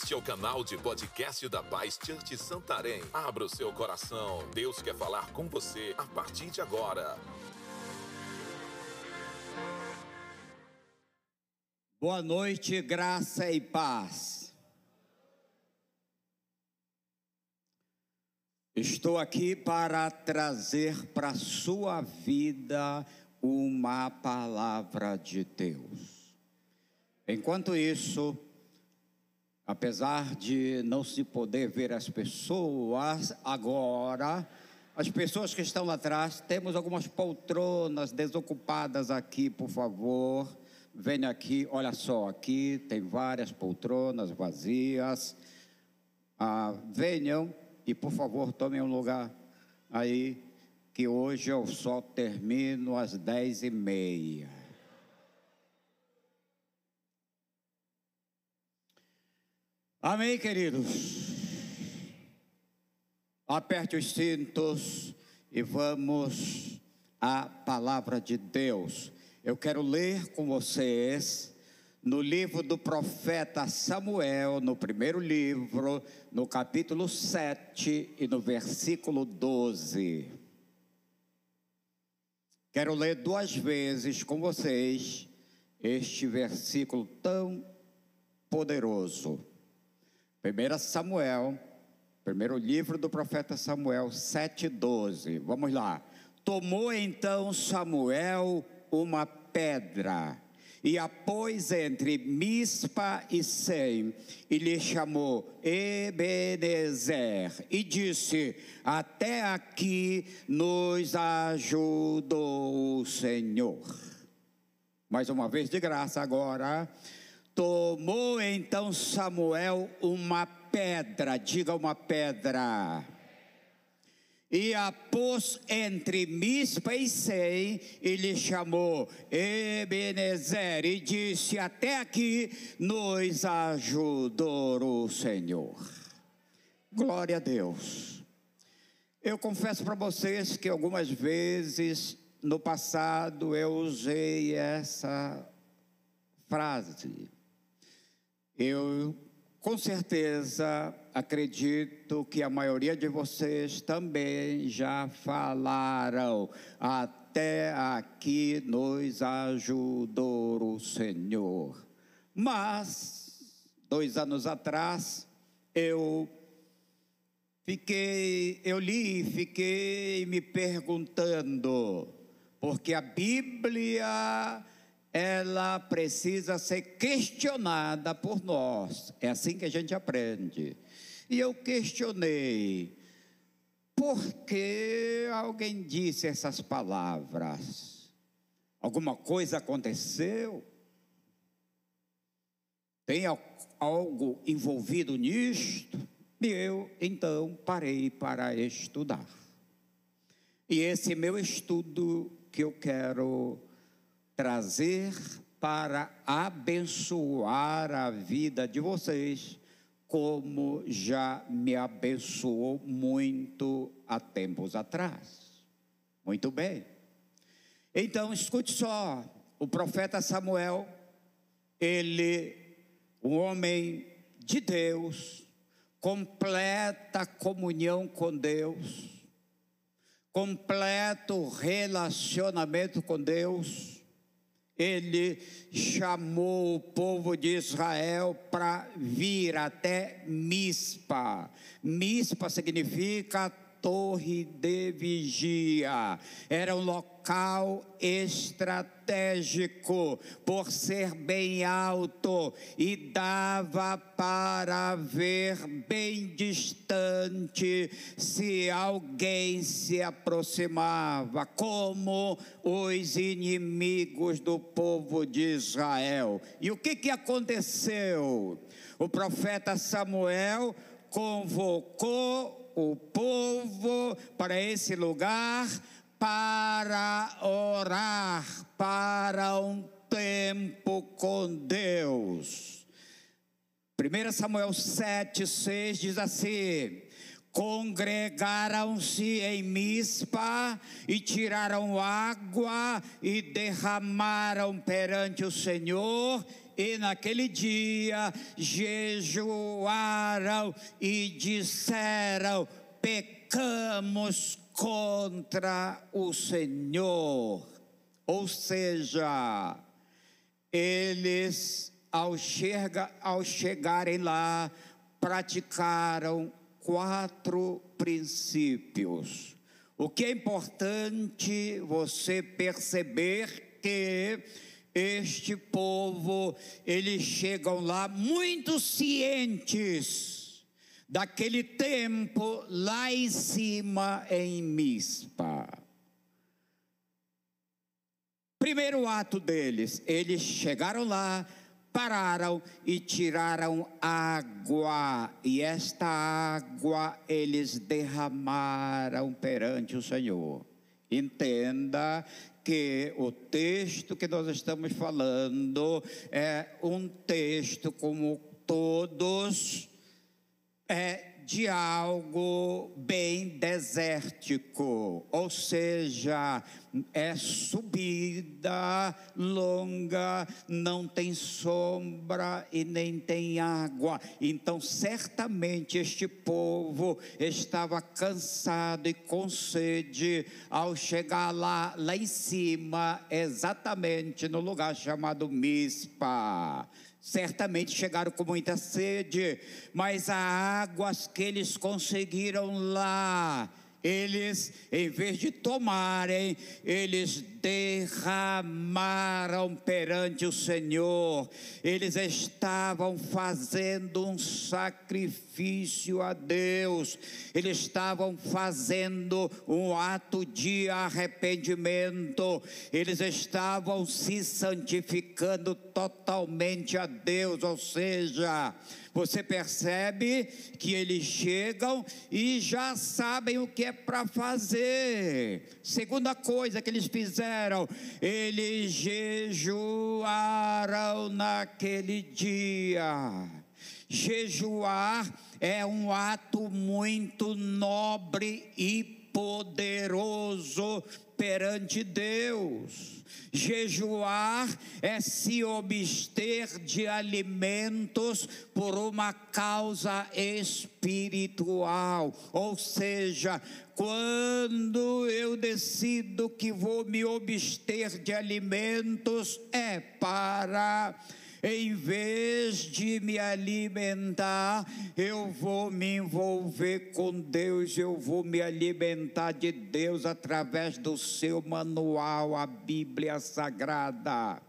Este é o canal de podcast da Paz Church Santarém. Abra o seu coração. Deus quer falar com você a partir de agora. Boa noite, graça e paz. Estou aqui para trazer para sua vida uma palavra de Deus. Enquanto isso, apesar de não se poder ver as pessoas agora, as pessoas que estão atrás, temos algumas poltronas desocupadas aqui, por favor. Venha aqui, olha só, aqui tem várias poltronas vazias. Ah, venham e, por favor, tomem um lugar aí, que hoje eu só termino às dez e meia. Amém, queridos? Aperte os cintos e vamos à palavra de Deus. Eu quero ler com vocês no livro do profeta Samuel, no primeiro livro, no capítulo 7 e no versículo 12. Quero ler duas vezes com vocês este versículo tão poderoso. 1 Samuel, primeiro livro do profeta Samuel 7,12. Vamos lá. Tomou então Samuel uma pedra e a pôs entre Mispa e Sem, e lhe chamou Ebenezer, e disse: Até aqui nos ajudou o Senhor. Mais uma vez de graça agora. Tomou então Samuel uma pedra, diga uma pedra, e a pôs entre Mispa e Sem, e lhe chamou Ebenezer, e disse: Até aqui nos ajudou o Senhor. Glória a Deus. Eu confesso para vocês que algumas vezes no passado eu usei essa frase. Eu com certeza acredito que a maioria de vocês também já falaram. Até aqui nos ajudou o Senhor. Mas, dois anos atrás, eu fiquei, eu li fiquei me perguntando, porque a Bíblia ela precisa ser questionada por nós. É assim que a gente aprende. E eu questionei, por que alguém disse essas palavras? Alguma coisa aconteceu? Tem algo envolvido nisto? E eu então parei para estudar. E esse meu estudo que eu quero trazer para abençoar a vida de vocês, como já me abençoou muito há tempos atrás. Muito bem. Então, escute só: o profeta Samuel, ele, um homem de Deus, completa comunhão com Deus, completo relacionamento com Deus ele chamou o povo de Israel para vir até Mispa. Mispa significa torre de vigia. Era um local estratégico por ser bem alto e dava para ver bem distante se alguém se aproximava, como os inimigos do povo de Israel. E o que, que aconteceu? O profeta Samuel convocou o povo para esse lugar para orar, para um tempo com Deus. 1 Samuel 7, 6 diz assim: Congregaram-se em Mispa e tiraram água e derramaram perante o Senhor e naquele dia jejuaram e disseram: pecamos contra o Senhor. Ou seja, eles, ao, chega, ao chegarem lá, praticaram quatro princípios. O que é importante você perceber que este povo, eles chegam lá muito cientes daquele tempo lá em cima em Mispa. Primeiro ato deles, eles chegaram lá, pararam e tiraram água, e esta água eles derramaram perante o Senhor. Entenda que o texto que nós estamos falando é um texto como todos é de algo bem desértico, ou seja, é subida longa, não tem sombra e nem tem água. Então, certamente este povo estava cansado e com sede ao chegar lá, lá em cima, exatamente no lugar chamado Mispa. Certamente chegaram com muita sede, mas as águas que eles conseguiram lá, eles, em vez de tomarem, eles derramaram perante o Senhor. Eles estavam fazendo um sacrifício a Deus. Eles estavam fazendo um ato de arrependimento. Eles estavam se santificando totalmente a Deus, ou seja, você percebe que eles chegam e já sabem o que é para fazer. Segunda coisa que eles fizeram, eles jejuaram naquele dia. Jejuar é um ato muito nobre e poderoso perante Deus. Jejuar é se obster de alimentos por uma causa espiritual, ou seja, quando eu decido que vou me obster de alimentos, é para em vez de me alimentar, eu vou me envolver com Deus, eu vou me alimentar de Deus através do seu manual, a Bíblia Sagrada.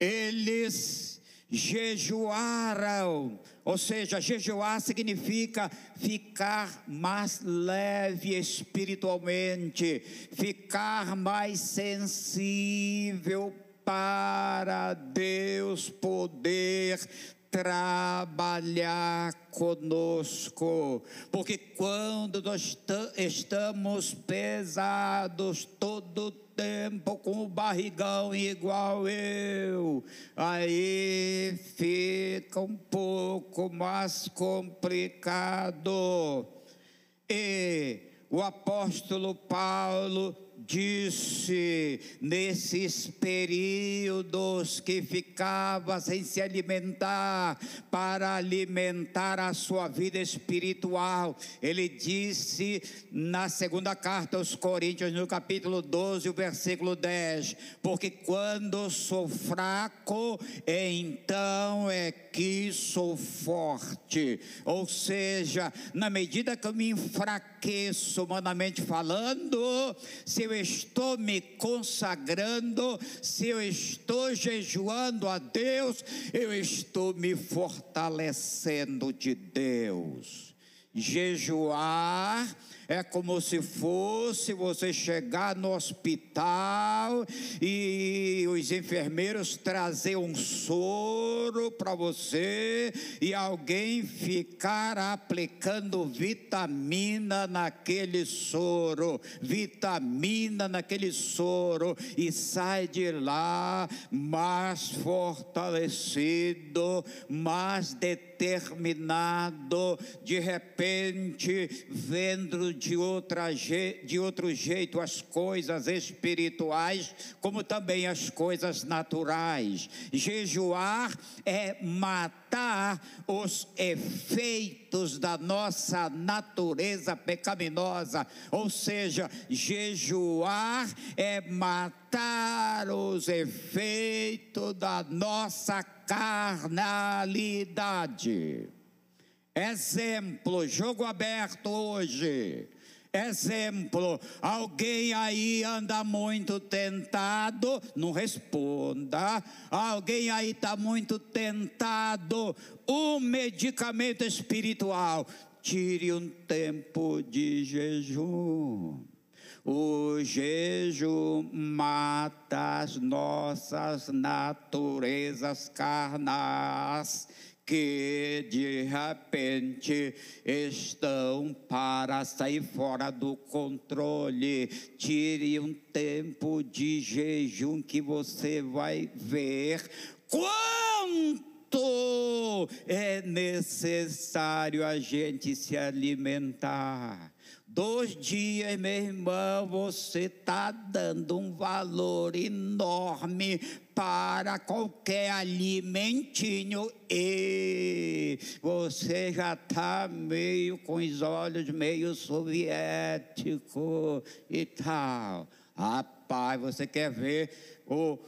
Eles jejuaram, ou seja, jejuar significa ficar mais leve espiritualmente, ficar mais sensível para Deus poder trabalhar conosco, porque quando nós estamos pesados todo tempo com o barrigão igual eu, aí fica um pouco mais complicado. E o apóstolo Paulo disse nesses períodos que ficava sem se alimentar para alimentar a sua vida espiritual. Ele disse na segunda carta aos Coríntios, no capítulo 12, o versículo 10: Porque quando sou fraco, então é que sou forte. Ou seja, na medida que eu me enfraqueço, humanamente falando, se eu eu estou me consagrando, se eu estou jejuando a Deus, eu estou me fortalecendo de Deus. Jejuar é como se fosse você chegar no hospital e os enfermeiros trazer um soro para você e alguém ficar aplicando vitamina naquele soro, vitamina naquele soro e sai de lá mais fortalecido, mais determinado, de repente vendo de, outra, de outro jeito as coisas espirituais, como também as coisas naturais. Jejuar é matar os efeitos da nossa natureza pecaminosa, ou seja, jejuar é matar os efeitos da nossa carnalidade. Exemplo, jogo aberto hoje. Exemplo, alguém aí anda muito tentado, não responda. Alguém aí está muito tentado, um medicamento espiritual. Tire um tempo de jejum. O jejum mata as nossas naturezas carnais que de repente estão para sair fora do controle. Tire um tempo de jejum que você vai ver quanto é necessário a gente se alimentar. Dois dias, meu irmão, você está dando um valor enorme para qualquer alimentinho e você já está meio com os olhos meio soviético e tal. Rapaz, você quer ver o,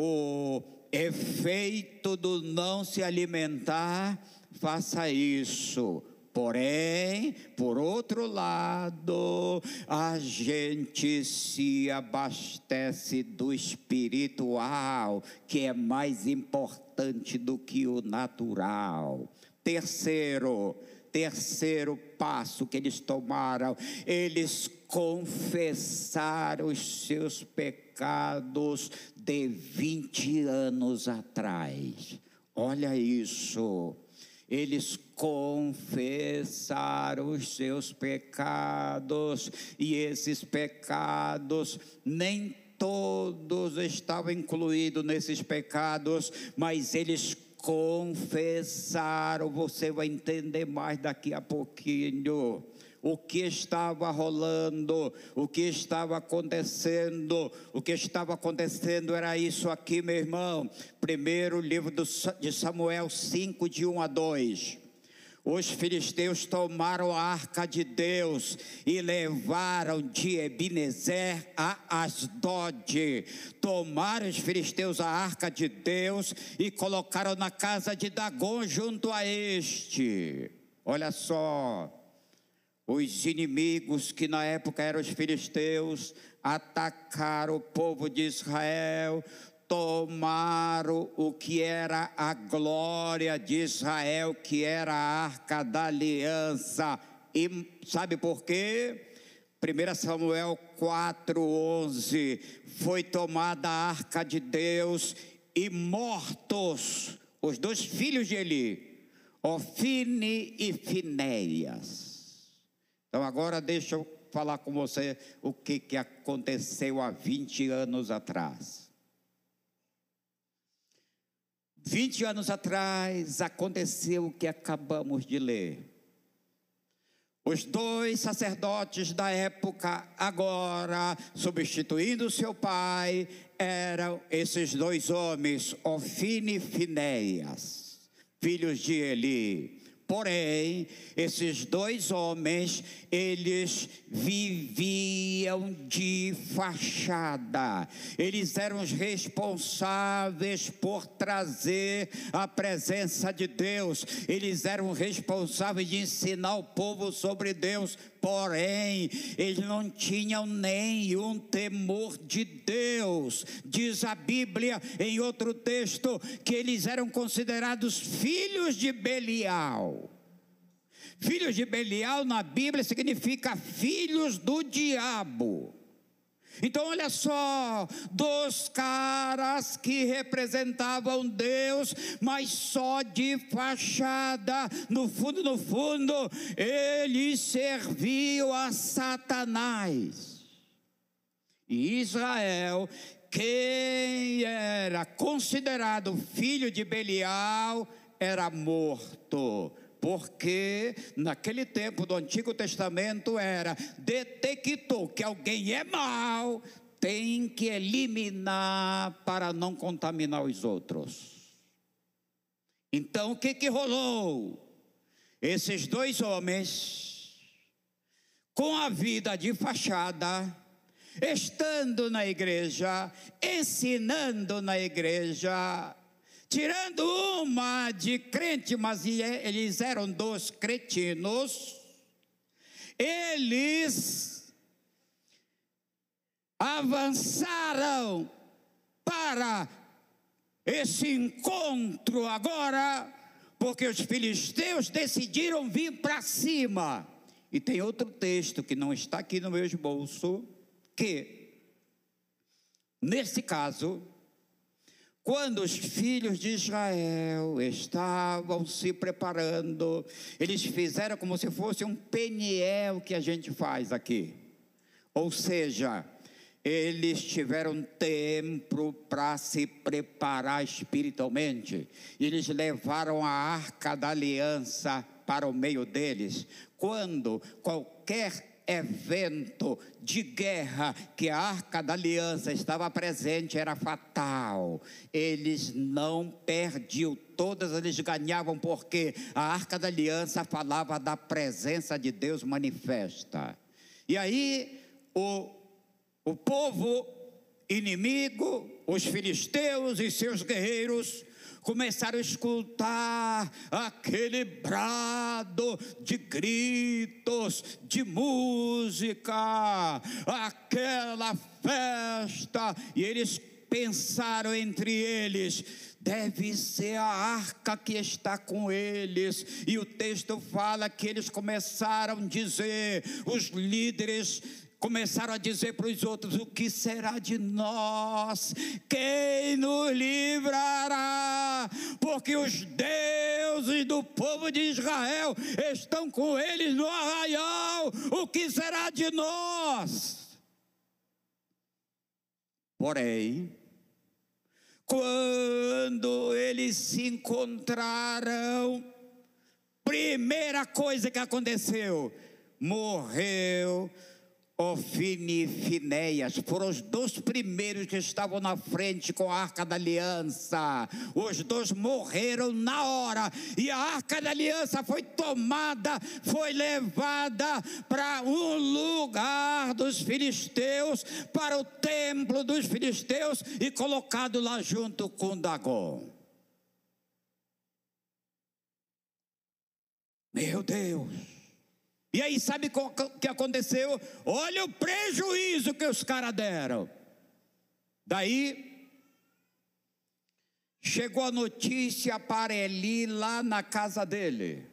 o efeito do não se alimentar? Faça isso Porém, por outro lado, a gente se abastece do espiritual, que é mais importante do que o natural. Terceiro, terceiro passo que eles tomaram, eles confessaram os seus pecados de 20 anos atrás. Olha isso eles confessaram os seus pecados, e esses pecados nem todos estavam incluídos nesses pecados, mas eles confessaram. Você vai entender mais daqui a pouquinho o que estava rolando, o que estava acontecendo. O que estava acontecendo era isso aqui, meu irmão. Primeiro livro de Samuel 5, de 1 a 2. Os filisteus tomaram a arca de Deus e levaram de Ebenezer a Asdod. Tomaram os filisteus a arca de Deus e colocaram na casa de Dagon junto a este. Olha só, os inimigos que na época eram os filisteus atacaram o povo de Israel, tomaram o que era a glória de Israel, que era a arca da aliança. E sabe por quê? 1 Samuel 4,11 foi tomada a arca de Deus e mortos os dois filhos de Eli, Ofine e Finéias. Então agora deixa eu falar com você o que, que aconteceu há 20 anos atrás. 20 anos atrás aconteceu o que acabamos de ler. Os dois sacerdotes da época, agora substituindo seu pai, eram esses dois homens, Ofine e Finéias, filhos de Eli. Porém, esses dois homens, eles viviam de fachada. Eles eram os responsáveis por trazer a presença de Deus. Eles eram responsáveis de ensinar o povo sobre Deus. Porém, eles não tinham nenhum temor de Deus. Diz a Bíblia em outro texto que eles eram considerados filhos de Belial. Filhos de Belial na Bíblia significa filhos do diabo. Então, olha só, dos caras que representavam Deus, mas só de fachada, no fundo, no fundo, eles serviam a Satanás. E Israel, quem era considerado filho de Belial, era morto porque naquele tempo do Antigo Testamento era detectou que alguém é mau, tem que eliminar para não contaminar os outros. Então o que que rolou? Esses dois homens, com a vida de fachada, estando na igreja, ensinando na igreja, tirando uma de crente, mas eles eram dois cretinos, eles avançaram para esse encontro agora, porque os filisteus decidiram vir para cima. E tem outro texto que não está aqui no meu esboço, que, nesse caso, quando os filhos de Israel estavam se preparando, eles fizeram como se fosse um peniel que a gente faz aqui. Ou seja, eles tiveram tempo para se preparar espiritualmente. Eles levaram a arca da aliança para o meio deles. Quando qualquer evento de guerra que a arca da aliança estava presente era fatal. Eles não perdiam, todas eles ganhavam, porque a arca da aliança falava da presença de Deus manifesta. E aí, o, o povo inimigo, os filisteus e seus guerreiros, começaram a escutar aquele brado de gritos, de música, aquela festa, e eles pensaram entre eles: deve ser a arca que está com eles. E o texto fala que eles começaram a dizer, os líderes começaram a dizer para os outros: o que será de nós? Quem nos livrará? Porque os deuses do povo de Israel estão com eles no arraial. O que será de nós? Porém, quando eles se encontraram, primeira coisa que aconteceu, morreu Ofine e Finéias foram os dois primeiros que estavam na frente com a arca da aliança. Os dois morreram na hora e a arca da aliança foi tomada, foi levada para um lugar dos filisteus, para o templo dos filisteus e colocado lá junto com Dagon. Meu Deus! E aí, sabe o que aconteceu? Olha o prejuízo que os caras deram. Daí, chegou a notícia para Eli lá na casa dele.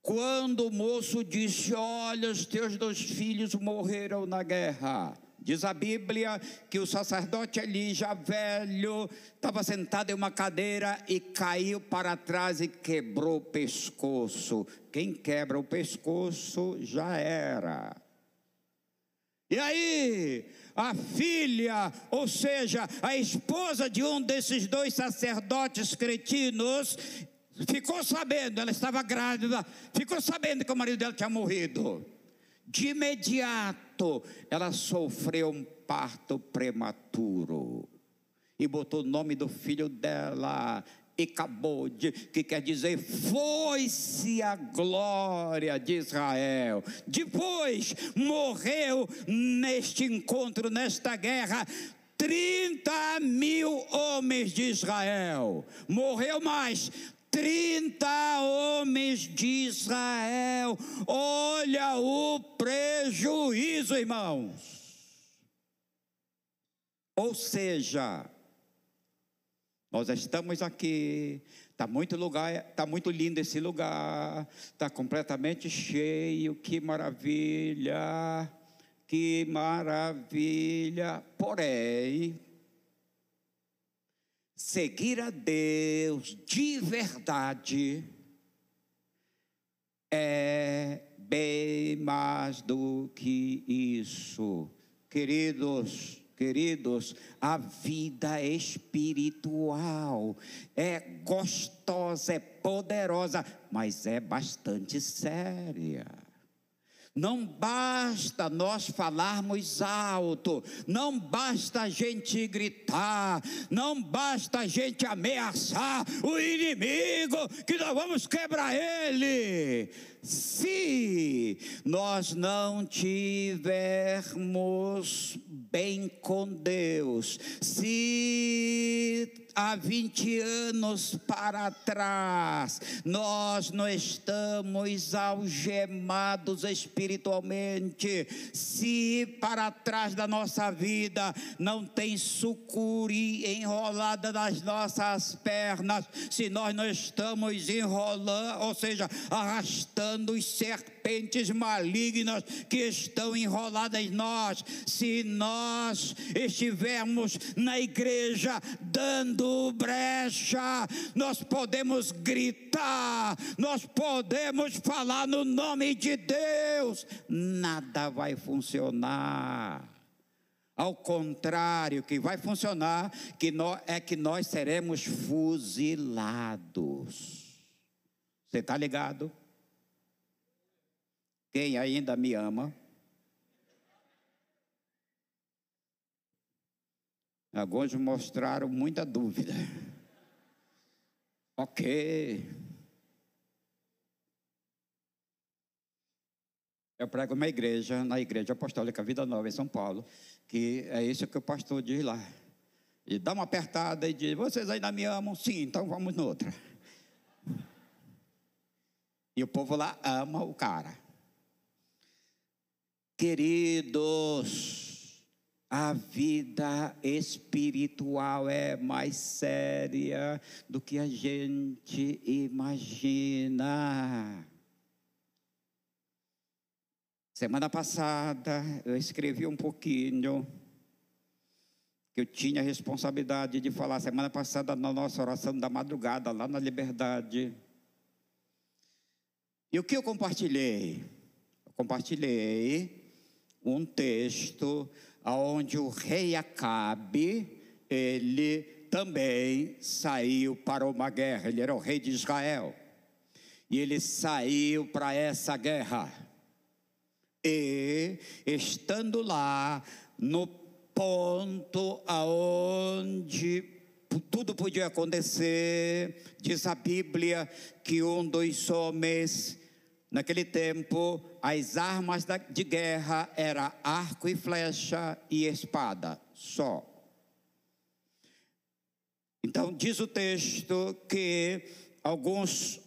Quando o moço disse: Olha, os teus dois filhos morreram na guerra. Diz a Bíblia que o sacerdote ali, já velho, estava sentado em uma cadeira e caiu para trás e quebrou o pescoço. Quem quebra o pescoço já era. E aí, a filha, ou seja, a esposa de um desses dois sacerdotes cretinos, ficou sabendo, ela estava grávida, ficou sabendo que o marido dela tinha morrido. De imediato, ela sofreu um parto prematuro e botou o nome do filho dela Icabode, que quer dizer foi-se a glória de Israel. Depois morreu neste encontro, nesta guerra, 30 mil homens de Israel. Morreu mais 30 homens de Israel. Olha o prejuízo, irmãos. Ou seja, nós estamos aqui, está muito lugar, está muito lindo esse lugar, está completamente cheio, que maravilha, que maravilha. Porém, seguir a Deus de verdade é bem mais do que isso. Queridos, Queridos, a vida espiritual é gostosa, é poderosa, mas é bastante séria. Não basta nós falarmos alto, não basta a gente gritar, não basta a gente ameaçar o inimigo, que nós vamos quebrar ele. Se nós não tivermos bem com Deus, se há 20 anos para trás, nós não estamos algemados espiritualmente, se para trás da nossa vida não tem sucuri enrolada nas nossas pernas, se nós não estamos enrolando, ou seja, arrastando os serpentes malignas que estão enroladas em nós, se nós estivermos na igreja dando brecha, nós podemos gritar, nós podemos falar no nome de Deus, nada vai funcionar. Ao contrário, que vai funcionar que nós, é que nós seremos fuzilados. Você está ligado? Quem ainda me ama? Alguns mostraram muita dúvida. Ok. Eu prego uma igreja, na Igreja Apostólica Vida Nova, em São Paulo, que é isso que o pastor diz lá. E dá uma apertada e diz: Vocês ainda me amam? Sim, então vamos noutra. E o povo lá ama o cara. Queridos, a vida espiritual é mais séria do que a gente imagina. Semana passada eu escrevi um pouquinho que eu tinha a responsabilidade de falar semana passada na nossa oração da madrugada lá na Liberdade. E o que eu compartilhei? Eu compartilhei um texto onde o rei Acabe, ele também saiu para uma guerra, ele era o rei de Israel. E ele saiu para essa guerra. E estando lá no ponto aonde tudo podia acontecer, diz a Bíblia que um dos homens Naquele tempo, as armas de guerra era arco e flecha e espada, só. Então diz o texto que alguns,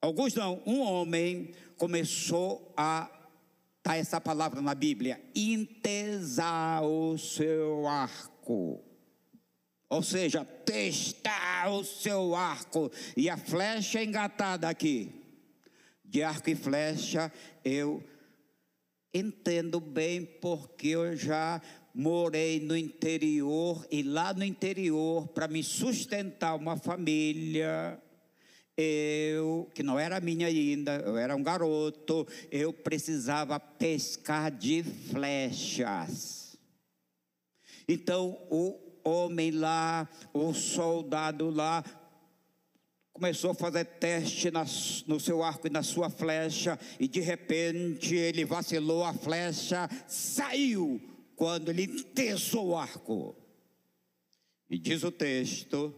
alguns não, um homem começou a tá essa palavra na Bíblia, intesar o seu arco. Ou seja, testar o seu arco e a flecha engatada aqui de arco e flecha, eu entendo bem porque eu já morei no interior e lá no interior para me sustentar uma família eu, que não era minha ainda, eu era um garoto, eu precisava pescar de flechas. Então o homem lá, o soldado lá, começou a fazer teste no seu arco e na sua flecha, e de repente ele vacilou, a flecha saiu quando ele tesou o arco. E diz o texto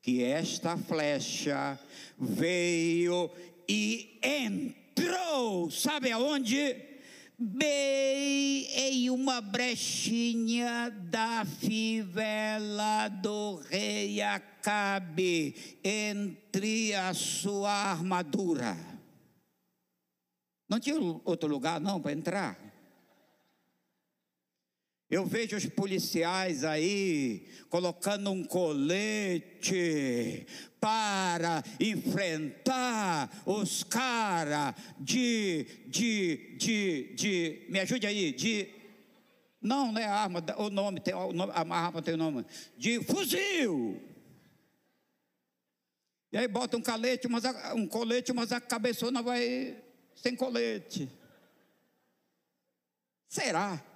que esta flecha veio e entrou, sabe aonde? Bem em uma brechinha da fivela do rei Acabe, entre a sua armadura. Não tinha outro lugar não para entrar. Eu vejo os policiais aí colocando um colete para enfrentar os caras de, de, de, de, me ajude aí, de, não, não é arma, o nome, tem, o nome, a arma tem o nome, de fuzil. E aí bota um colete, mas a, um colete, mas a cabeçona vai sem colete. Será?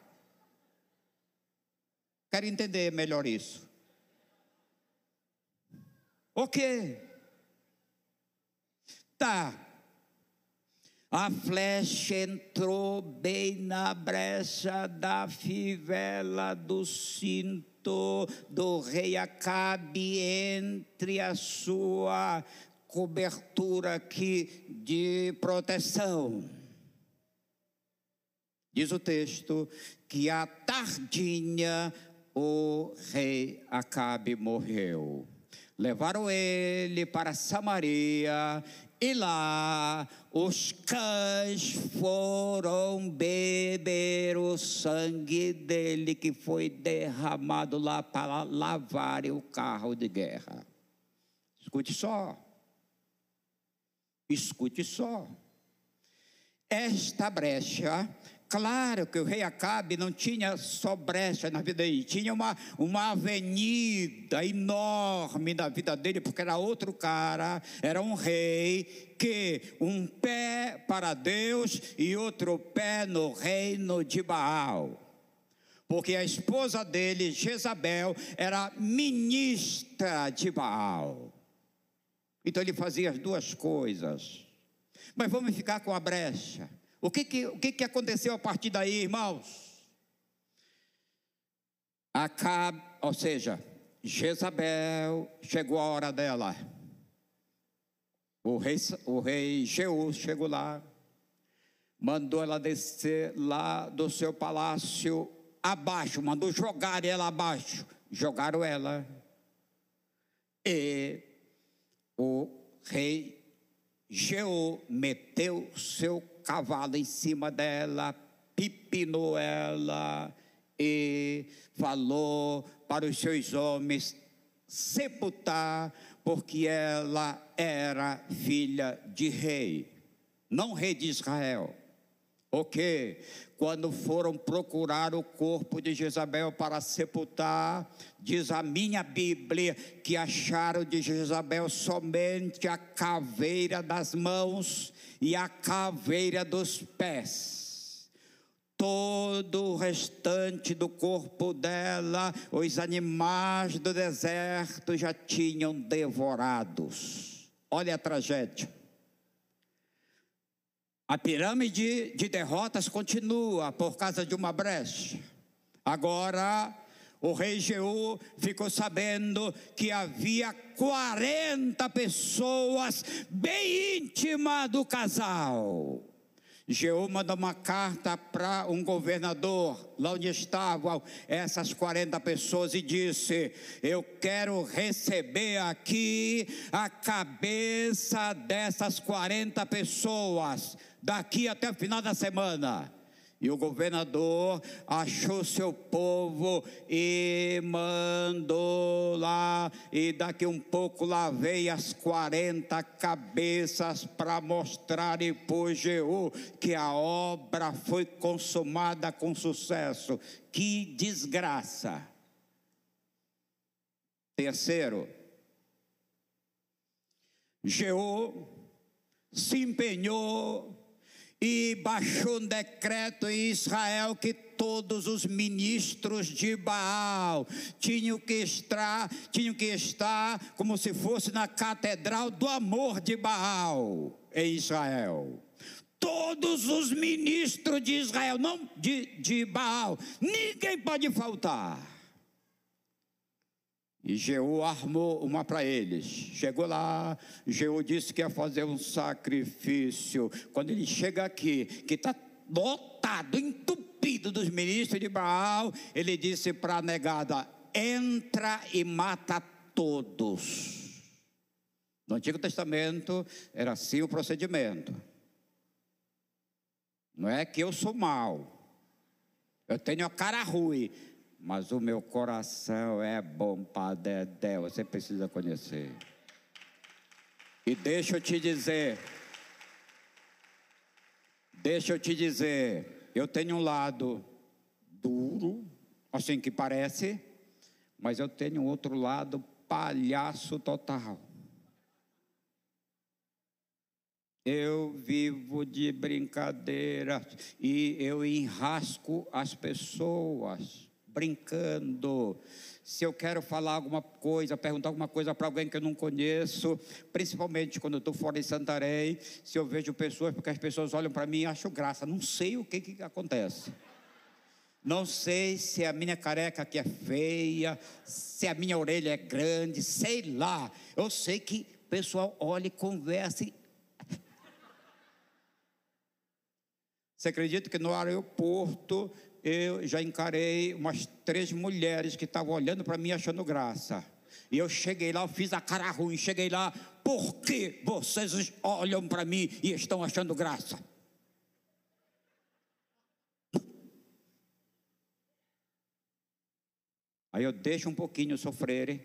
Quero entender melhor isso. O quê? Tá. A flecha entrou bem na brecha da fivela do cinto do rei Acabe entre a sua cobertura aqui de proteção. Diz o texto que à tardinha o rei Acabe morreu. Levaram ele para Samaria e lá os cães foram beber o sangue dele que foi derramado lá para lavarem o carro de guerra. Escute só. Escute só. Esta brecha Claro que o rei Acabe não tinha só brecha na vida dele, tinha uma, uma avenida enorme na vida dele, porque era outro cara, era um rei que um pé para Deus e outro pé no reino de Baal. Porque a esposa dele, Jezabel, era ministra de Baal. Então ele fazia as duas coisas. Mas vamos ficar com a brecha. O que, que, o que, que aconteceu a partir daí, irmãos? Acabe, ou seja, Jezabel chegou a hora dela. O rei, o rei Jeú chegou lá, mandou ela descer lá do seu palácio abaixo, mandou jogar ela abaixo. Jogaram ela. E o rei Jeú meteu seu cavalo em cima dela, pipinou ela e falou para os seus homens sepultar, porque ela era filha de rei, não rei de Israel. O que? Quando foram procurar o corpo de Jezabel para sepultar, diz a minha Bíblia que acharam de Jezabel somente a caveira das mãos e a caveira dos pés. Todo o restante do corpo dela, os animais do deserto já tinham devorados. Olha a tragédia. A pirâmide de derrotas continua por causa de uma brecha. Agora, o rei Jeú ficou sabendo que havia 40 pessoas bem íntimas do casal. Jeú mandou uma carta para um governador, lá onde estavam essas 40 pessoas, e disse: Eu quero receber aqui a cabeça dessas 40 pessoas, daqui até o final da semana. E o governador achou seu povo e mandou lá, e daqui um pouco lá veio as 40 cabeças para mostrar e por Jeú que a obra foi consumada com sucesso. Que desgraça! Terceiro, Jeú se empenhou e baixou um decreto em Israel que todos os ministros de Baal tinham que estar, tinham que estar como se fosse na catedral do amor de Baal em Israel. Todos os ministros de Israel, não de, de Baal, ninguém pode faltar. E Jeú armou uma para eles. Chegou lá, Jeú disse que ia fazer um sacrifício. Quando ele chega aqui, que está lotado, entupido dos ministros de Baal, ele disse para a negada: entra e mata todos. No Antigo Testamento era assim o procedimento. Não é que eu sou mau, eu tenho a cara ruim, mas o meu coração é bom para Dedé, você precisa conhecer. E deixa eu te dizer, deixa eu te dizer, eu tenho um lado duro, assim que parece, mas eu tenho outro lado palhaço total. Eu vivo de brincadeira e eu enrasco as pessoas brincando. Se eu quero falar alguma coisa, perguntar alguma coisa para alguém que eu não conheço, principalmente quando eu estou fora em Santarém, se eu vejo pessoas, porque as pessoas olham para mim e acham graça, não sei o que, que acontece. Não sei se a minha careca aqui é feia, se a minha orelha é grande, sei lá. Eu sei que o pessoal olha e conversa. E... Você acredita que no aeroporto eu já encarei umas três mulheres que estavam olhando para mim achando graça. E eu cheguei lá, eu fiz a cara ruim, cheguei lá, por que vocês olham para mim e estão achando graça? Aí eu deixo um pouquinho sofrerem.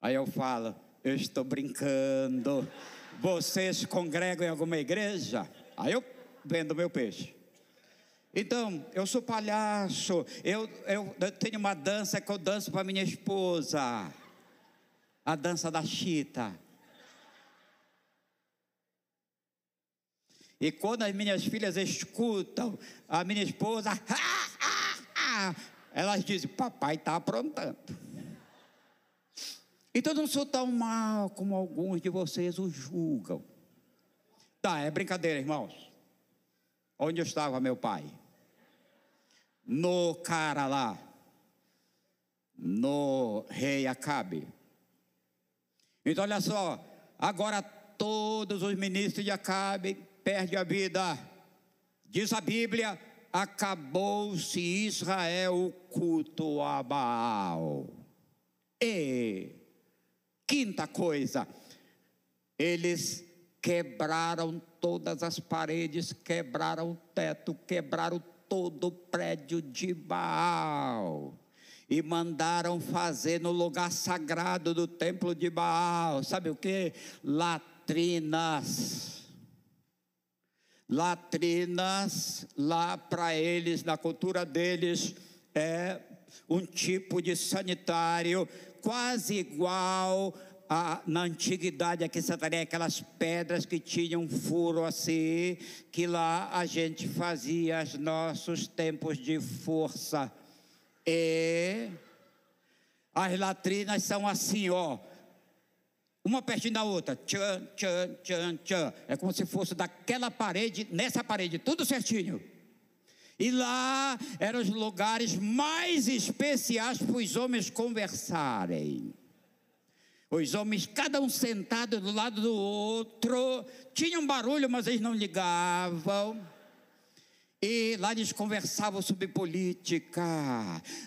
Aí eu falo, eu estou brincando. Vocês congregam em alguma igreja? Aí eu vendo meu peixe. Então, eu sou palhaço. Eu, eu, eu tenho uma dança que eu danço para minha esposa. A dança da chita. E quando as minhas filhas escutam a minha esposa, ah, ah, ah, elas dizem: Papai está aprontando. Então não sou tão mal como alguns de vocês o julgam. Tá, é brincadeira, irmãos. Onde estava meu pai? No cara lá, no rei Acabe. Então olha só, agora todos os ministros de Acabe perdem a vida. Diz a Bíblia acabou-se Israel o culto a Baal. E, quinta coisa, eles quebraram todas as paredes, quebraram o teto, quebraram todo o prédio de Baal. E mandaram fazer no lugar sagrado do templo de Baal, sabe o que? Latrinas latrinas, lá para eles, na cultura deles, é um tipo de sanitário quase igual a, na antiguidade aqui em Santarém, aquelas pedras que tinham furo assim, que lá a gente fazia os nossos tempos de força. E as latrinas são assim, ó, uma pertinho da outra, tchan, tchan, tchan, tchan. É como se fosse daquela parede, nessa parede, tudo certinho. E lá eram os lugares mais especiais para os homens conversarem. Os homens, cada um sentado do lado do outro, tinham barulho, mas eles não ligavam. E lá eles conversavam sobre política,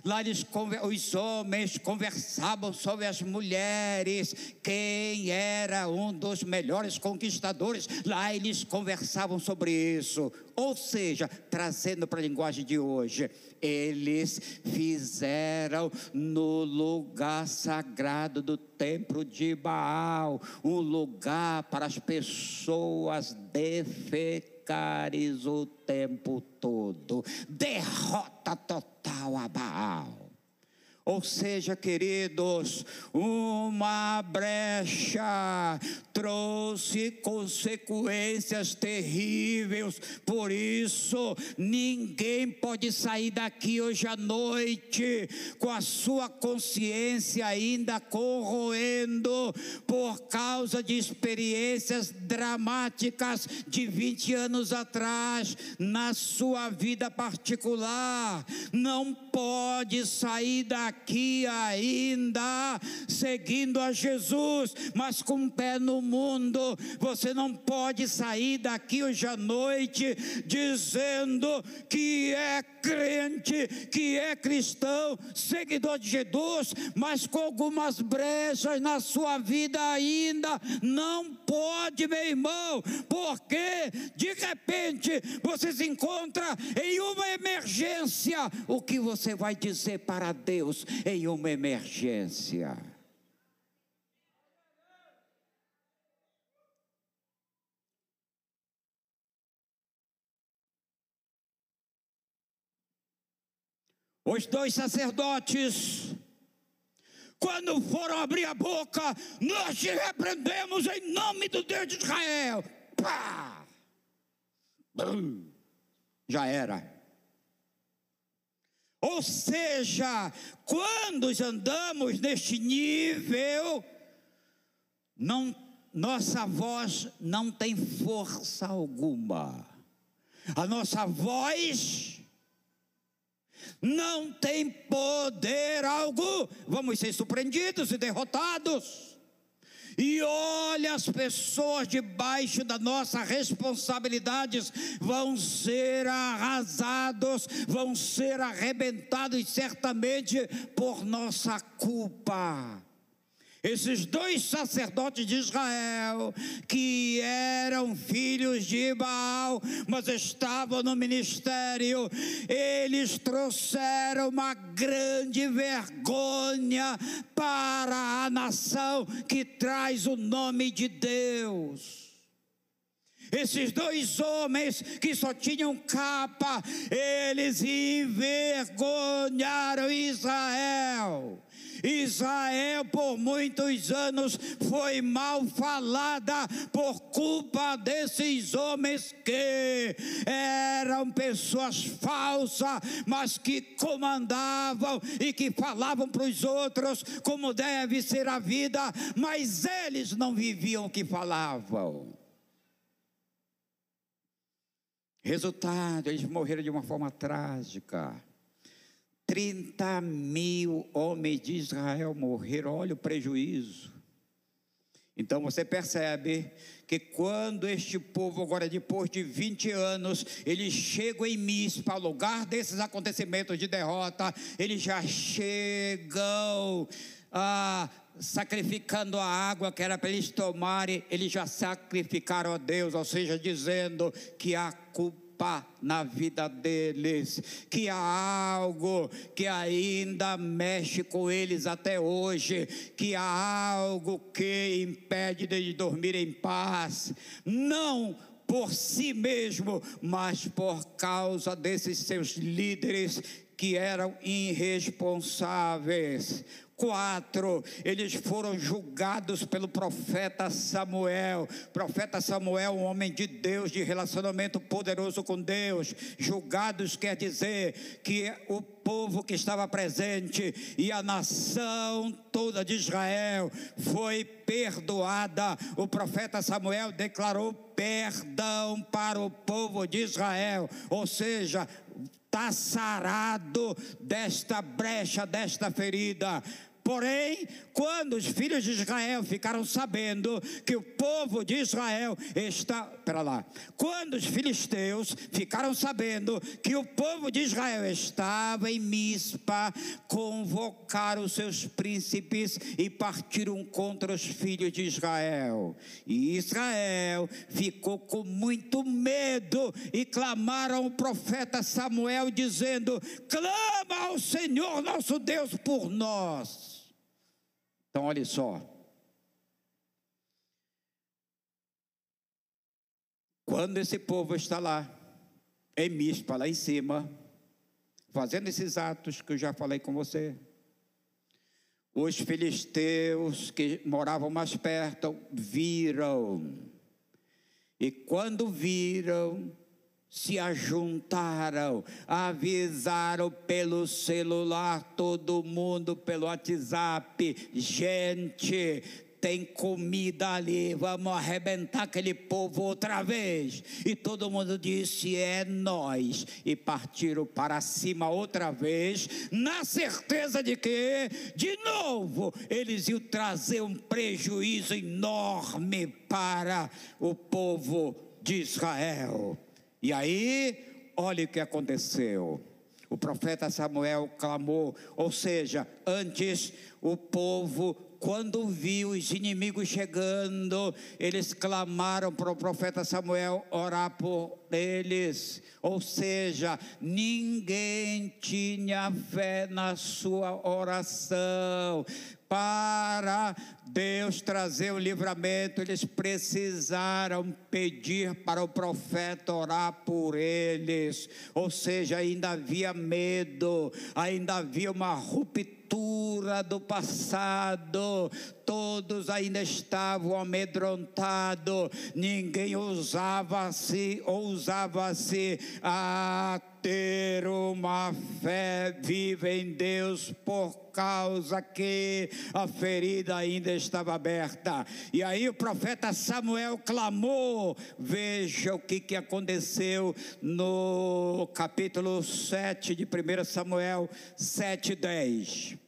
lá eles, os homens conversavam sobre as mulheres, quem era um dos melhores conquistadores, lá eles conversavam sobre isso. Ou seja, trazendo para a linguagem de hoje, eles fizeram no lugar sagrado do templo de Baal um lugar para as pessoas defecarem pecares o tempo todo. Derrota total a Baal. Ou seja, queridos, uma brecha trouxe consequências terríveis. Por isso, ninguém pode sair daqui hoje à noite com a sua consciência ainda corroendo por causa de experiências dramáticas de 20 anos atrás na sua vida particular. Não pode sair daqui aqui ainda seguindo a Jesus, mas com um pé no mundo. Você não pode sair daqui hoje à noite dizendo que é crente, que é cristão, seguidor de Jesus, mas com algumas brechas na sua vida ainda. Não pode, meu irmão, porque de repente você se encontra em uma emergência. O que você vai dizer para Deus? em uma emergência. Os dois sacerdotes, quando foram abrir a boca, nós te repreendemos em nome do Deus de Israel. Pá! Já era. Ou seja, quando andamos neste nível, não, nossa voz não tem força alguma. A nossa voz não tem poder algum. Vamos ser surpreendidos e derrotados. E olha, as pessoas debaixo da nossa responsabilidades vão ser arrasados, vão ser arrebentados certamente por nossa culpa. Esses dois sacerdotes de Israel, que eram filhos de Baal, mas estavam no ministério, eles trouxeram uma grande vergonha para a nação que traz o nome de Deus. Esses dois homens que só tinham capa, eles envergonharam Israel. Israel por muitos anos foi mal falada por culpa desses homens que eram pessoas falsas, mas que comandavam e que falavam para os outros como deve ser a vida, mas eles não viviam o que falavam. Resultado, eles morreram de uma forma trágica. 30 mil homens de Israel morreram, olha o prejuízo. Então você percebe que quando este povo, agora depois de 20 anos, eles chegam em Mispa, lugar desses acontecimentos de derrota, eles já chegam ah, sacrificando a água que era para eles tomarem, eles já sacrificaram a Deus, ou seja, dizendo que a culpa na vida deles, que há algo que ainda mexe com eles até hoje, que há algo que impede de dormir em paz. Não por si mesmo, mas por causa desses seus líderes que eram irresponsáveis. Quatro, eles foram julgados pelo profeta Samuel. Profeta Samuel, um homem de Deus, de relacionamento poderoso com Deus. Julgados quer dizer que o povo que estava presente e a nação toda de Israel foi perdoada. O profeta Samuel declarou perdão para o povo de Israel, ou seja, está sarado desta brecha, desta ferida. Porém, quando os filhos de Israel ficaram sabendo que o povo de Israel está. Pera lá. Quando os filisteus ficaram sabendo que o povo de Israel estava em Mispa, convocaram seus príncipes e partiram contra os filhos de Israel. E Israel ficou com muito medo e clamaram ao profeta Samuel, dizendo: Clama ao Senhor nosso Deus por nós. Então, olha só. Quando esse povo está lá, em Mispa, lá em cima, fazendo esses atos que eu já falei com você, os filisteus que moravam mais perto viram. E quando viram, se ajuntaram, avisaram pelo celular todo mundo, pelo WhatsApp, gente, tem comida ali, vamos arrebentar aquele povo outra vez. E todo mundo disse: é nós. E partiram para cima outra vez, na certeza de que, de novo, eles iam trazer um prejuízo enorme para o povo de Israel. E aí, olha o que aconteceu. O profeta Samuel clamou, ou seja, antes o povo quando viu os inimigos chegando, eles clamaram para o profeta Samuel orar por eles. Ou seja, ninguém tinha fé na sua oração para Deus trazer o livramento, eles precisaram pedir para o profeta orar por eles. Ou seja, ainda havia medo, ainda havia uma ruptura do passado, todos ainda estavam amedrontados, ninguém ousava-se, ousava-se a ter uma fé viva em Deus por causa que a ferida ainda estava aberta. E aí o profeta Samuel clamou. Veja o que, que aconteceu no capítulo 7 de 1 Samuel 7,10.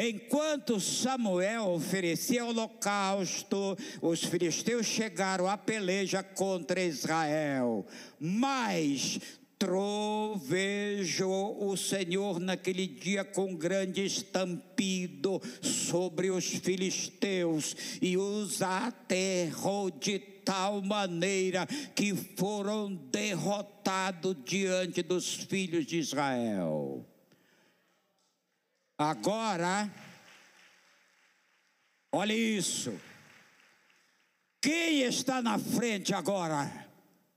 Enquanto Samuel oferecia holocausto, os filisteus chegaram à peleja contra Israel. Mas trovejou o Senhor naquele dia com grande estampido sobre os filisteus e os aterrou de tal maneira que foram derrotados diante dos filhos de Israel. Agora, olha isso. Quem está na frente agora?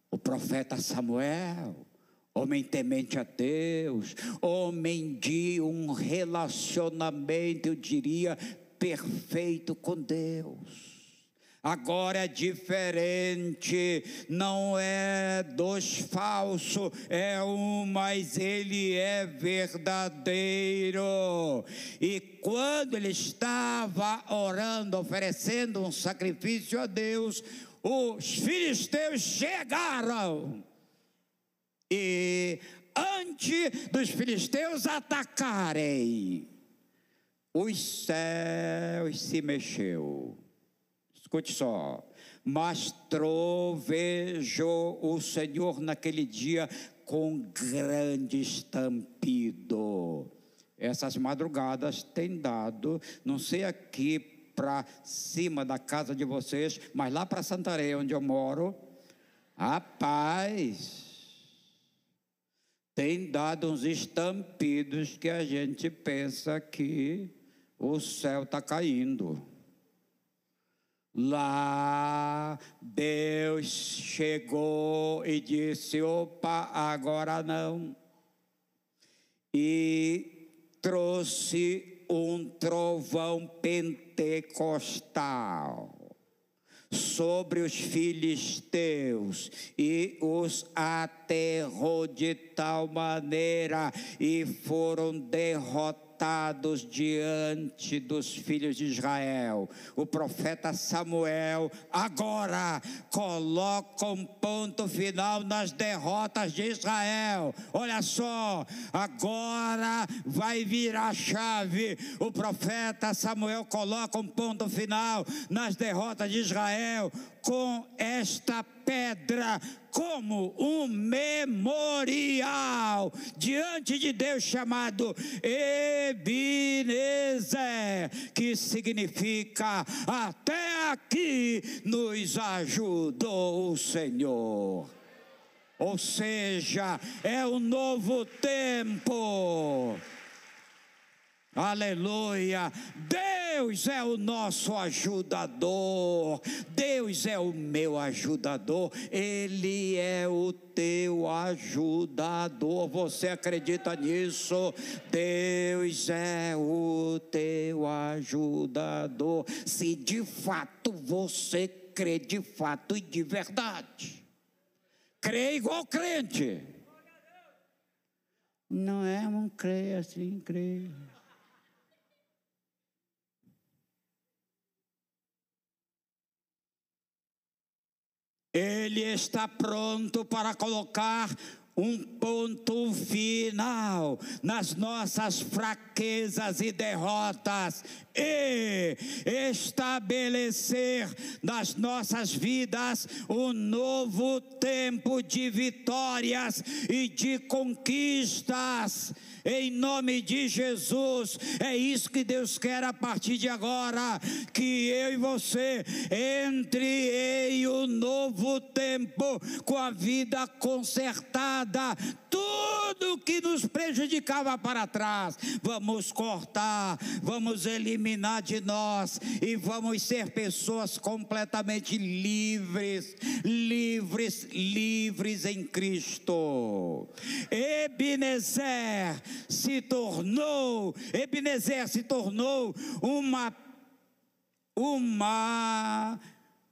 O profeta Samuel, homem temente a Deus, homem de um relacionamento, eu diria, perfeito com Deus. Agora é diferente, não é dos falsos, é um, mas ele é verdadeiro. E quando ele estava orando, oferecendo um sacrifício a Deus, os filisteus chegaram. E antes dos filisteus atacarem, os céus se mexeu Escute só. Mas trovejou o Senhor naquele dia com grande estampido. Essas madrugadas têm dado, não sei aqui para cima da casa de vocês, mas lá para Santarém, onde eu moro, rapaz, tem dado uns estampidos que a gente pensa que o céu está caindo. Lá Deus chegou e disse: opa, agora não. E trouxe um trovão pentecostal sobre os filisteus e os aterrou de tal maneira e foram derrotados derrotados diante dos filhos de Israel. O profeta Samuel agora coloca um ponto final nas derrotas de Israel. Olha só, agora vai virar a chave. O profeta Samuel coloca um ponto final nas derrotas de Israel com esta pedra como um memorial diante de Deus chamado Ebenezer, que significa até aqui nos ajudou o Senhor. Ou seja, é um novo tempo. Aleluia! Deus é o nosso ajudador, Deus é o meu ajudador, Ele é o teu ajudador. Você acredita nisso? Deus é o teu ajudador. Se de fato você crê de fato e de verdade, crê igual crente. Não é um crê assim, crê. Ele está pronto para colocar um ponto final nas nossas fraquezas e derrotas e estabelecer nas nossas vidas um novo tempo de vitórias e de conquistas em nome de Jesus. É isso que Deus quer a partir de agora, que eu e você entre em um novo tempo com a vida consertada, tudo que nos prejudicava para trás, vamos cortar, vamos eliminar de nós e vamos ser pessoas completamente livres, livres, livres em Cristo. Ebenezer se tornou, Ebenezer se tornou uma, uma,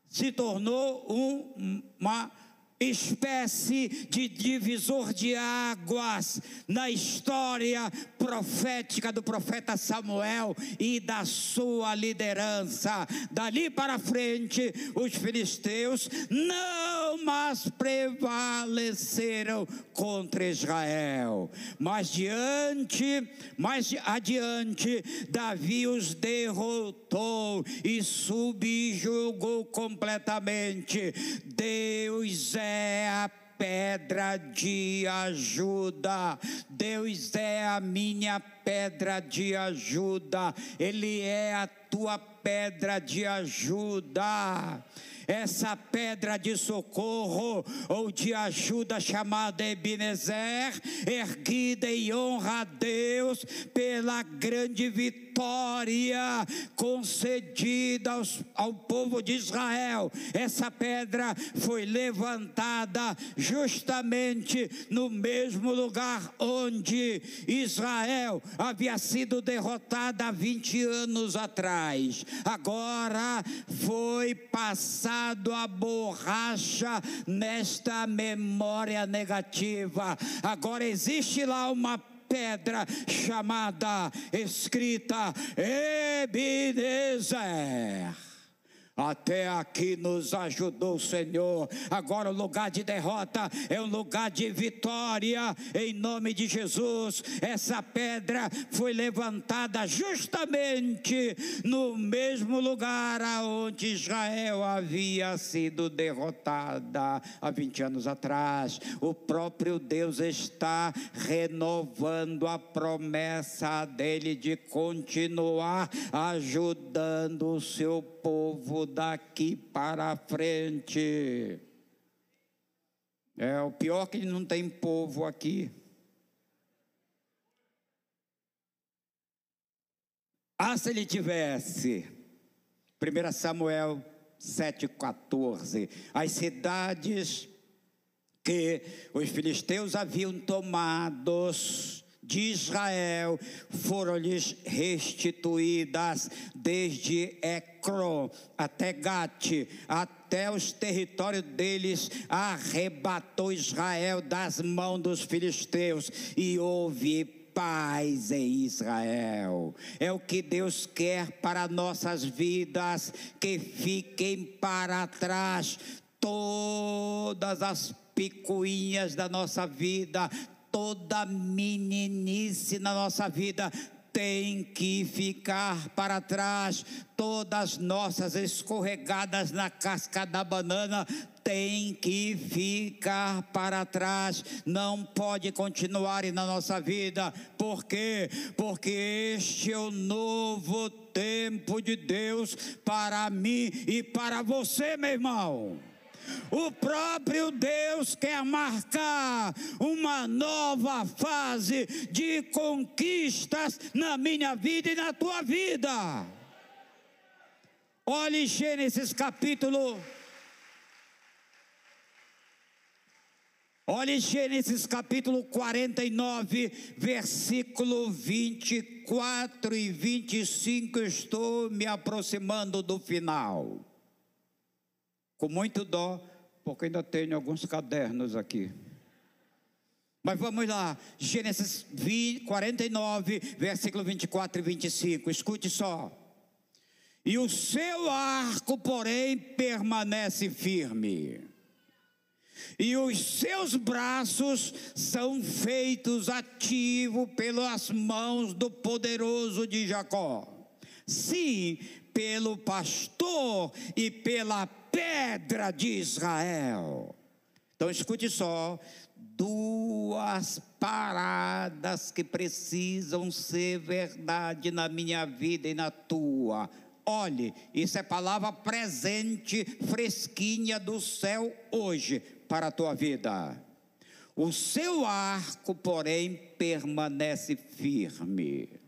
se tornou uma espécie de divisor de águas na história profética do profeta Samuel e da sua liderança. Dali para frente, os filisteus não mais prevaleceram contra Israel. Mas diante, mais adiante, Davi os derrotou e subjugou completamente. Deus é é a pedra de ajuda. Deus é a minha pedra de ajuda. Ele é a tua pedra de ajuda essa pedra de socorro ou de ajuda chamada Ebenezer, erguida em honra a Deus pela grande vitória concedida aos, ao povo de Israel. Essa pedra foi levantada justamente no mesmo lugar onde Israel havia sido derrotada há 20 anos atrás. Agora foi passada a borracha nesta memória negativa. Agora existe lá uma pedra chamada escrita Ebenezer. Até aqui nos ajudou o Senhor. Agora o lugar de derrota é um lugar de vitória. Em nome de Jesus, essa pedra foi levantada justamente no mesmo lugar aonde Israel havia sido derrotada há 20 anos atrás. O próprio Deus está renovando a promessa dele de continuar ajudando o seu povo daqui para frente. É o pior que não tem povo aqui. Ah, se ele tivesse. 1 Samuel 7,14. As cidades que os filisteus haviam tomados de Israel foram-lhes restituídas desde Ecrón até Gate, até os territórios deles, arrebatou Israel das mãos dos filisteus e houve paz em Israel. É o que Deus quer para nossas vidas, que fiquem para trás todas as picuinhas da nossa vida, toda meninice na nossa vida tem que ficar para trás. Todas nossas escorregadas na casca da banana tem que ficar para trás. Não pode continuar na nossa vida. Por quê? Porque este é o novo tempo de Deus para mim e para você, meu irmão. O próprio Deus quer marcar uma nova fase de conquistas na minha vida e na tua vida. Olhe Gênesis capítulo. Olhe Gênesis capítulo 49, versículo 24 e 25. Estou me aproximando do final com muito dó, porque ainda tenho alguns cadernos aqui. Mas vamos lá, Gênesis 20, 49, versículo 24 e 25, escute só. E o seu arco, porém, permanece firme, e os seus braços são feitos ativos pelas mãos do poderoso de Jacó. Sim, pelo pastor e pela pedra de Israel. Então escute só, duas paradas que precisam ser verdade na minha vida e na tua. Olhe, isso é palavra presente, fresquinha do céu hoje para a tua vida. O seu arco, porém, permanece firme.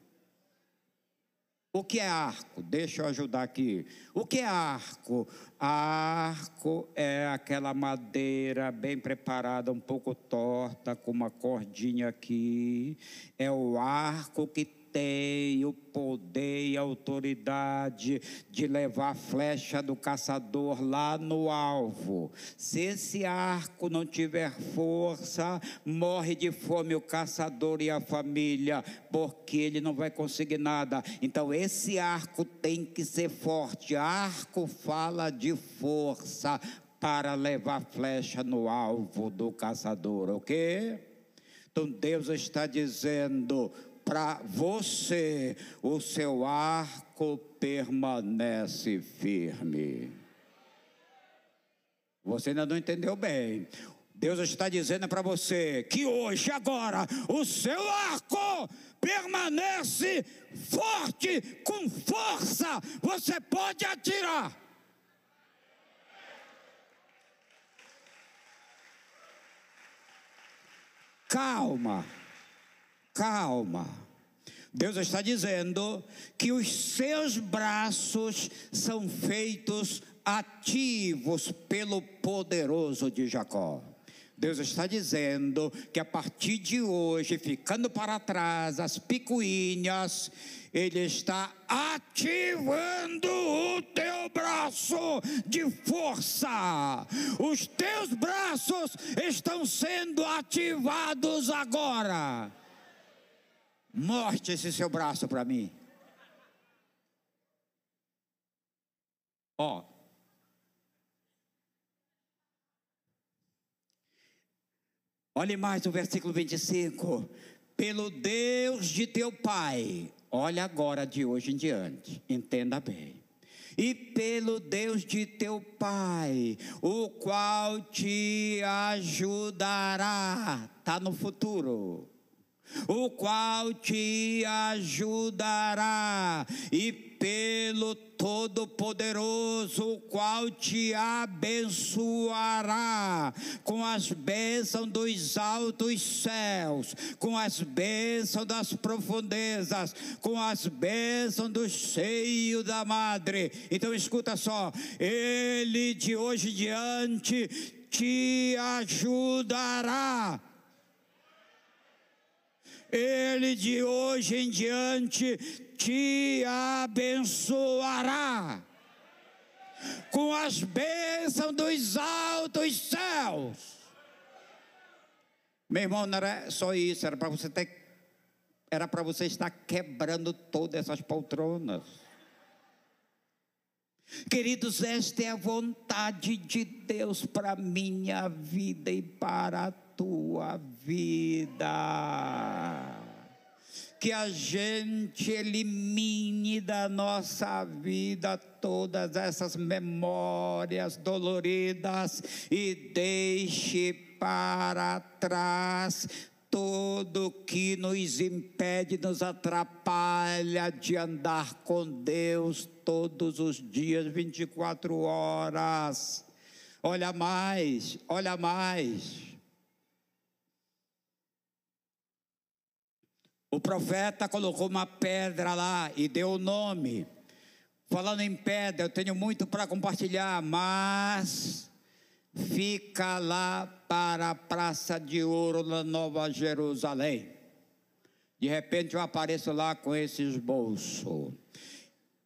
O que é arco? Deixa eu ajudar aqui. O que é arco? Arco é aquela madeira bem preparada, um pouco torta, com uma cordinha aqui. É o arco que tem o poder e autoridade de levar a flecha do caçador lá no alvo. Se esse arco não tiver força, morre de fome o caçador e a família, porque ele não vai conseguir nada. Então, esse arco tem que ser forte. Arco fala de força para levar flecha no alvo do caçador, ok? Então, Deus está dizendo para você, o seu arco permanece firme. Você ainda não entendeu bem. Deus está dizendo para você que hoje, agora, o seu arco permanece forte, com força. Você pode atirar. Calma calma. Deus está dizendo que os seus braços são feitos ativos pelo poderoso de Jacó. Deus está dizendo que a partir de hoje, ficando para trás as picuinhas, Ele está ativando o teu braço de força. Os teus braços estão sendo ativados agora. Mostre esse seu braço para mim. Ó. Olhe mais o versículo 25. Pelo Deus de teu pai, olha agora de hoje em diante, entenda bem. E pelo Deus de teu pai, o qual te ajudará, está no futuro o qual te ajudará, e pelo Todo-Poderoso, o qual te abençoará com as bênçãos dos altos céus, com as bênçãos das profundezas, com as bênçãos do seio da madre. Então escuta só, ele de hoje em diante te ajudará ele de hoje em diante te abençoará com as bênçãos dos altos céus. Meu irmão, não era só isso, era para você ter, era para você estar quebrando todas essas poltronas. Queridos, esta é a vontade de Deus para minha vida e para tua vida. Que a gente elimine da nossa vida todas essas memórias doloridas e deixe para trás tudo que nos impede, nos atrapalha de andar com Deus todos os dias, 24 horas. Olha mais, olha mais. O profeta colocou uma pedra lá e deu o nome. Falando em pedra, eu tenho muito para compartilhar, mas fica lá para a Praça de Ouro na Nova Jerusalém. De repente eu apareço lá com esses bolsos.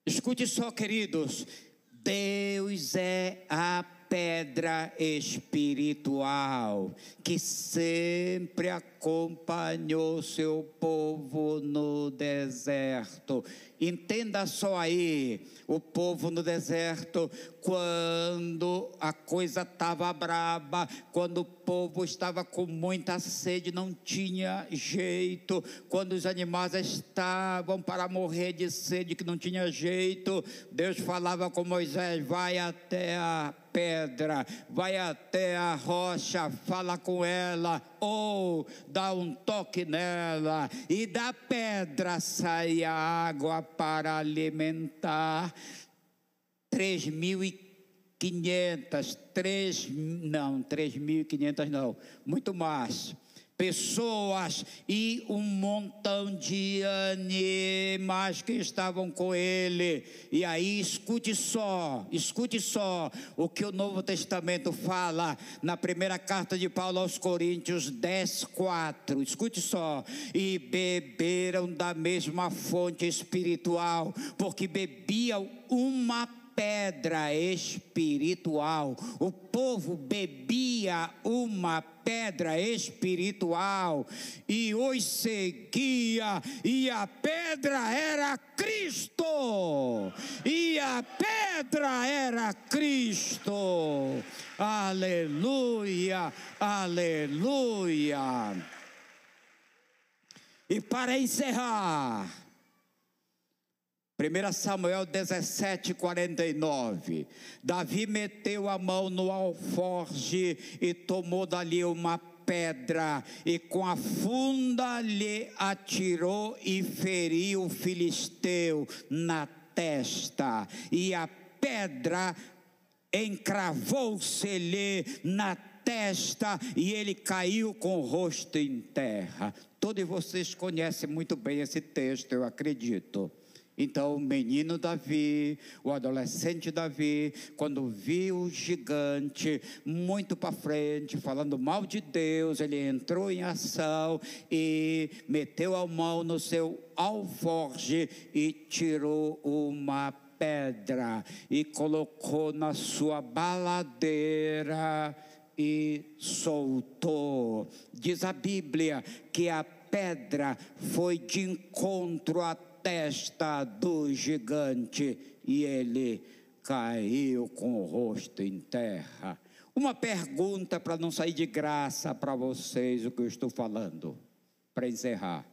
Escute só, queridos. Deus é a pedra espiritual que sempre acompanhou seu povo no deserto. Entenda só aí, o povo no deserto, quando a coisa estava braba, quando o povo estava com muita sede, não tinha jeito, quando os animais estavam para morrer de sede, que não tinha jeito, Deus falava com Moisés: vai até a pedra, vai até a rocha, fala com ela, ou dá um toque nela, e da pedra sai a água para alimentar três mil e quinhentas, três, não, três mil e quinhentas não, muito mais. Pessoas e um montão de animais que estavam com ele. E aí, escute só, escute só o que o Novo Testamento fala na primeira carta de Paulo aos Coríntios 10, 4. Escute só. E beberam da mesma fonte espiritual, porque bebiam uma pedra espiritual. O povo bebia uma pedra espiritual e os seguia, e a pedra era Cristo. E a pedra era Cristo. Aleluia, aleluia. E para encerrar, 1 Samuel 17, 49. Davi meteu a mão no alforge e tomou dali uma pedra, e com a funda lhe atirou e feriu o filisteu na testa, e a pedra encravou-se-lhe na testa e ele caiu com o rosto em terra. Todos vocês conhecem muito bem esse texto, eu acredito. Então, o menino Davi, o adolescente Davi, quando viu o gigante muito para frente, falando mal de Deus, ele entrou em ação e meteu a mão no seu alforge e tirou uma pedra e colocou na sua baladeira e soltou. Diz a Bíblia que a pedra foi de encontro a testa do gigante e ele caiu com o rosto em terra. Uma pergunta para não sair de graça para vocês o que eu estou falando, para encerrar.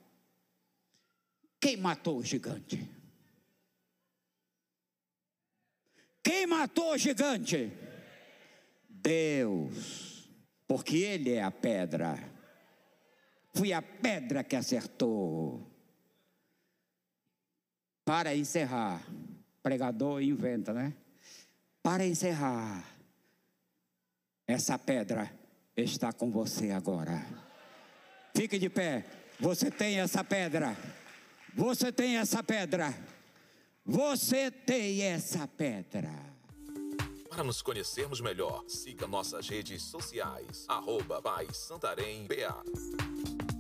Quem matou o gigante? Quem matou o gigante? Deus, porque Ele é a pedra. Foi a pedra que acertou. Para encerrar, pregador inventa, né? Para encerrar, essa pedra está com você agora. Fique de pé. Você tem essa pedra. Você tem essa pedra. Você tem essa pedra. Para nos conhecermos melhor, siga nossas redes sociais. Arroba Santarém BA.